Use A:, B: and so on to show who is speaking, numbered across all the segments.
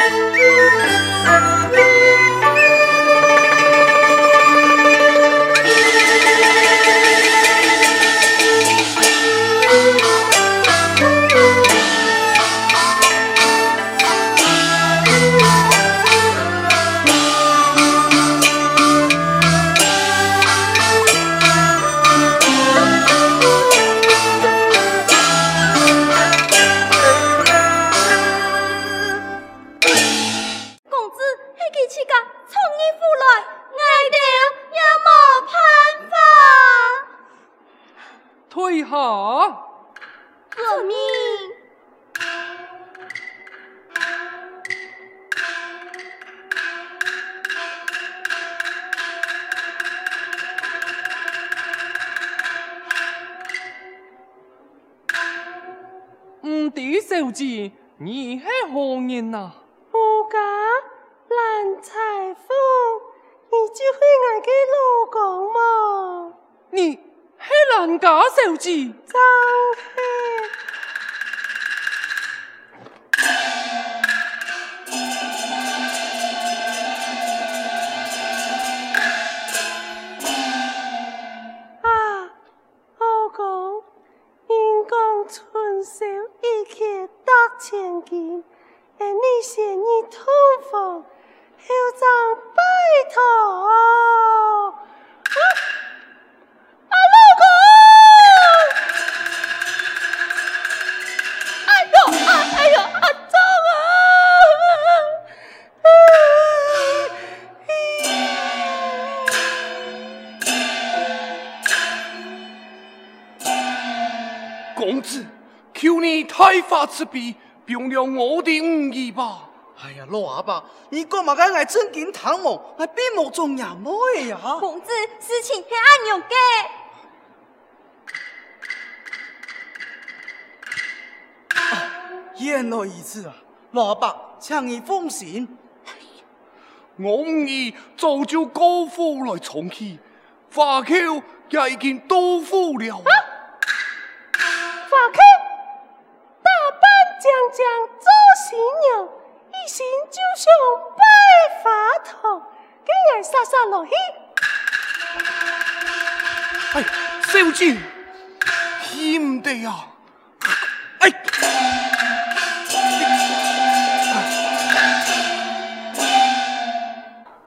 A: Música 小姐，你是何人呐？
B: 我家蓝采凤，你就会我的老公吗？
A: 你是兰家小姐？
B: 你
C: 开发慈悲。原谅我的误意吧。
D: 哎呀，老阿伯，你干嘛该来正经探望，还闭目中人妹呀？
E: 公子，事情是按样的。
D: 言来一次啊，老阿伯，请你放心。
C: 哎呀，我误意早就高呼来重启，花轿也已经到府了。啊哎，小姐，唔得呀！哎，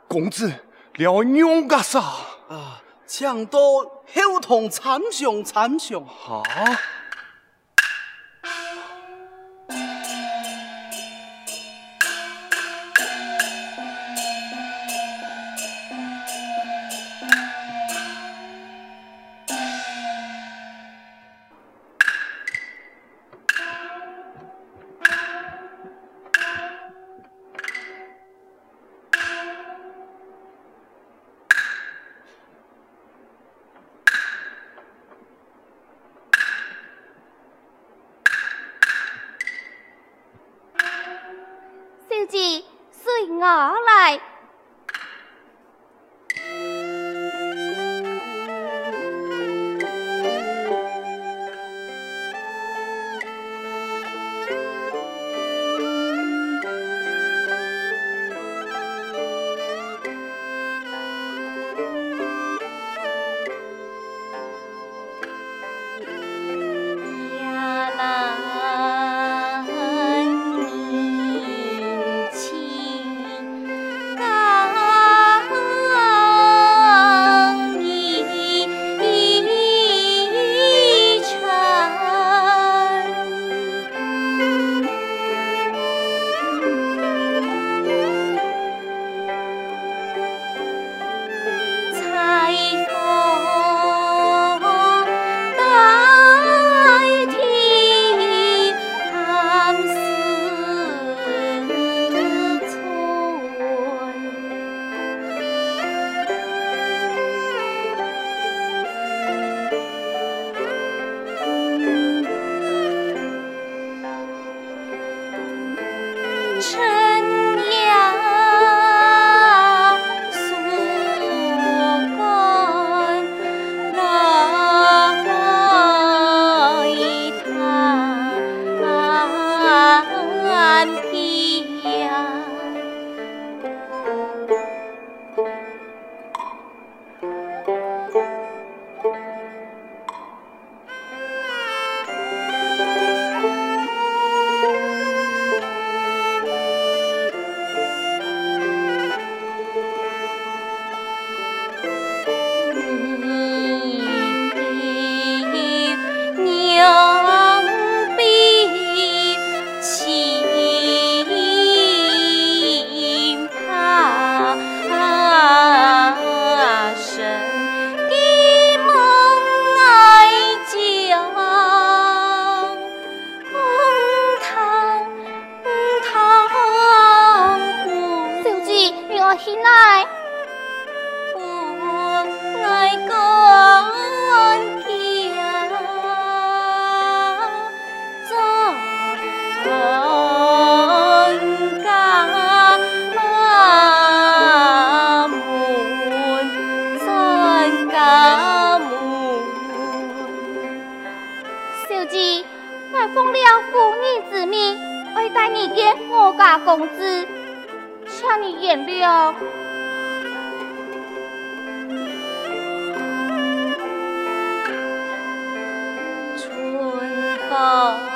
C: 公子，了娘家啥？
D: 啊，抢到后堂参详参详。
C: 哈？
F: 春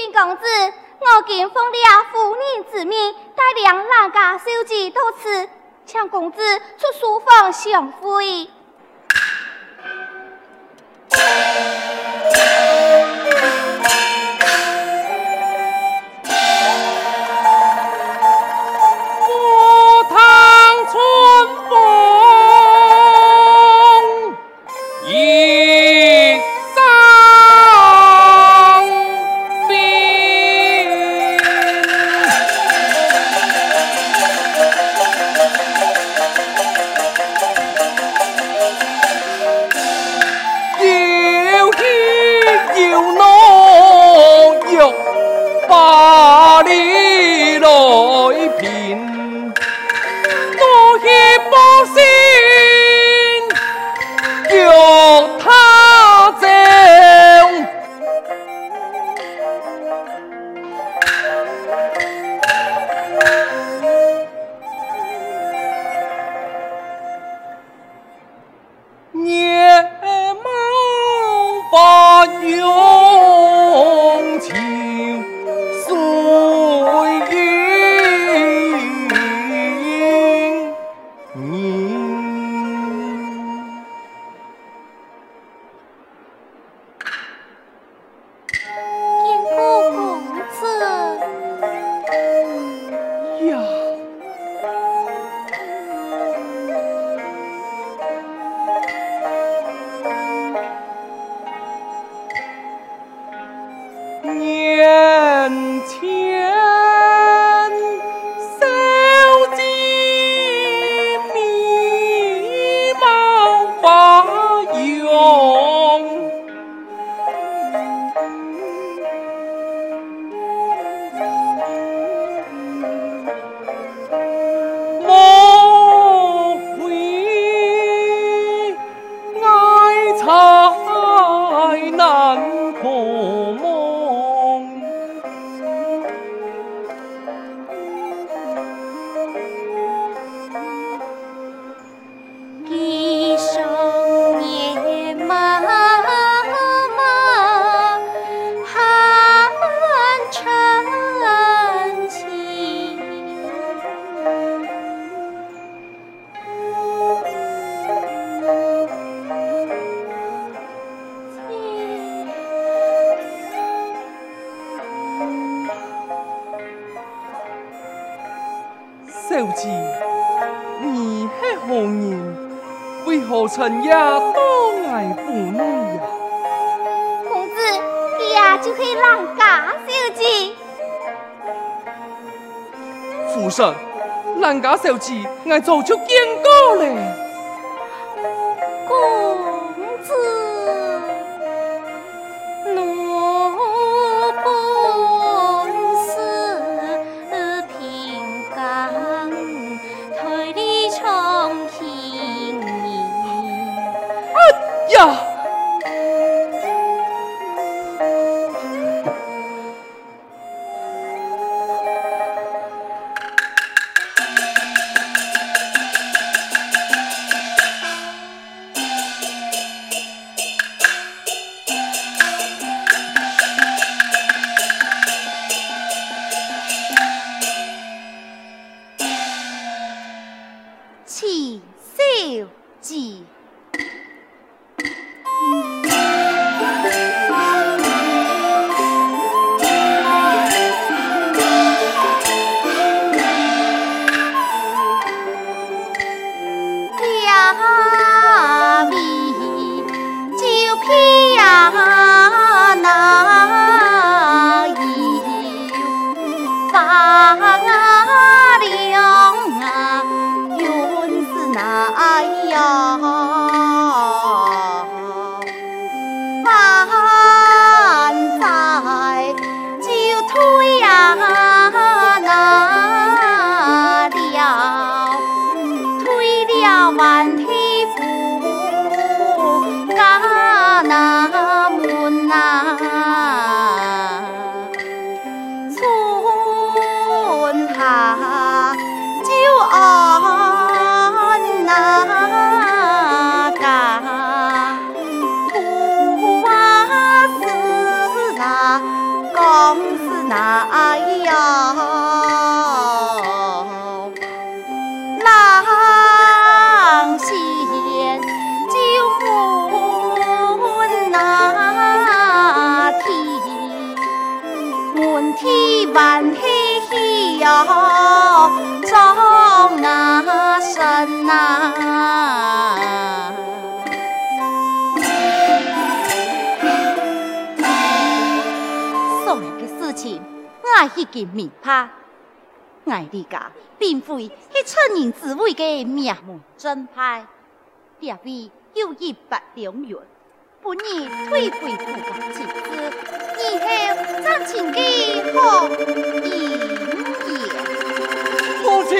F: 禀公子，我今奉了夫人之命，带领两家小姐到此，请公子出书房相会。
G: 你来评多谢百姓药为何曾夜多挨妇女呀？
F: 公子，也就是人家小姐。
G: 夫人，兰家小姐，爱早就见
H: 已经明白，爱你家并非迄出人之危的名门正派，列位有一百两元，不你退回父家妻子，以后再请给何一言。
G: 母亲，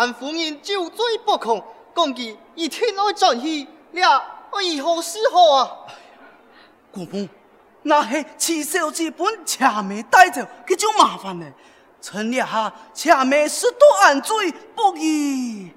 I: 兰夫人酒醉不控，讲佢一天爱转去，俩我以后是好啊？
D: 姑母，那系七小姐本车妹带走，佢就麻烦了。趁俩下车妹是多安醉不义。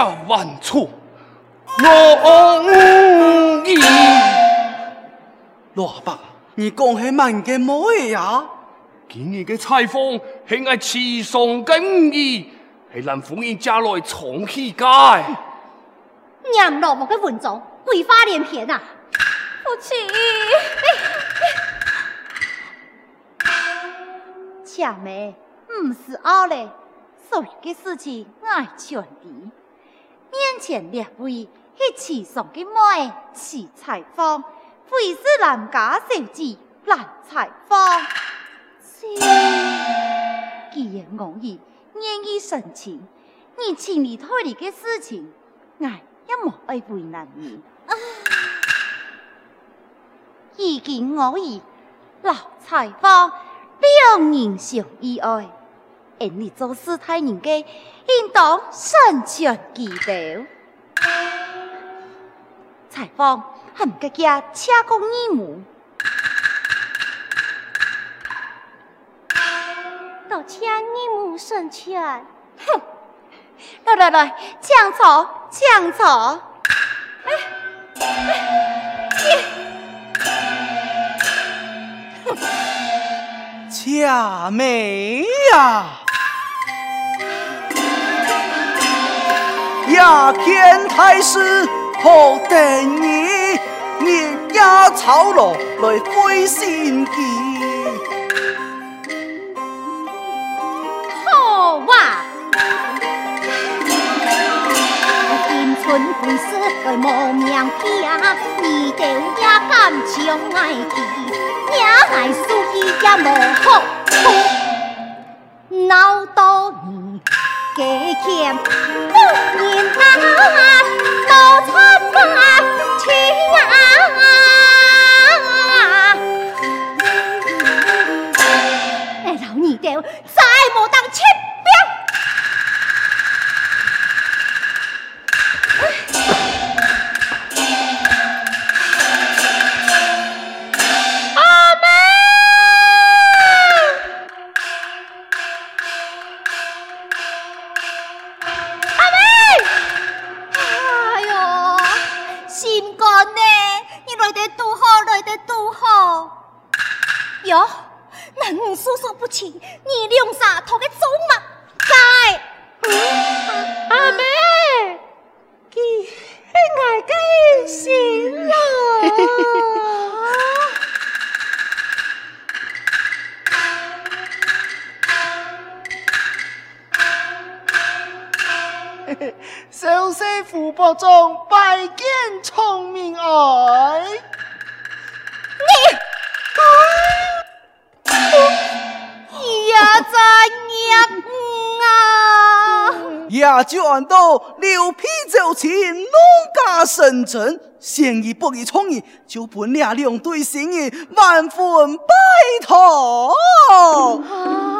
C: 家家万错，我无意。
D: 老阿伯，你讲系乜嘅么呀？
C: 今日嘅采访系我持上嘅五意，系兰夫人家来重启嘅。
G: 娘老母嘅文章，鬼话连篇啊！
H: 父亲，
G: 恰妹，唔是拗嘞。所有嘅事情爱传递，面前列位一起送嘅妹去采访，会是男家小姐来采访。既然我意愿意申请，你请你退离嘅事情，爱也莫爱为难你。已经我意老采访，两人相依爱。因你做事太人嘅，应当慎全其道。采访含个家车公义母，
H: 都请义母慎全。
G: 哼！来来来，请坐，请坐。哎，
D: 哼！恰妹呀！亚见太师何等你，日夜操劳来费心机。
H: 好哇！今春贵师来无名片，你就也敢将爱记，也爱输伊也无好处，闹多年加欠，不念啊，多惨啊，亲啊！那你叔叔不亲，你两啥头个走嘛？在。
A: 阿妹，佢系我嘅新郎。
I: 小婿福伯中拜见聪明儿。
H: 也在娘啊！
D: 也就按到六匹走钱，农家生真，先一不一创意，就本俩两对生意万分拜托。
H: 啊